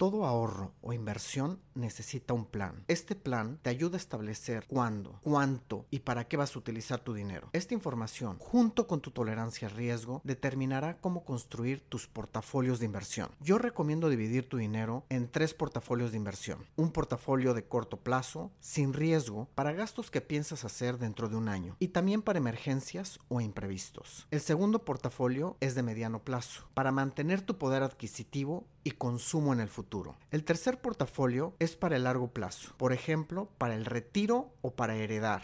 Todo ahorro o inversión necesita un plan. Este plan te ayuda a establecer cuándo, cuánto y para qué vas a utilizar tu dinero. Esta información, junto con tu tolerancia al riesgo, determinará cómo construir tus portafolios de inversión. Yo recomiendo dividir tu dinero en tres portafolios de inversión. Un portafolio de corto plazo, sin riesgo, para gastos que piensas hacer dentro de un año y también para emergencias o imprevistos. El segundo portafolio es de mediano plazo, para mantener tu poder adquisitivo y consumo en el futuro. El tercer portafolio es para el largo plazo, por ejemplo, para el retiro o para heredar.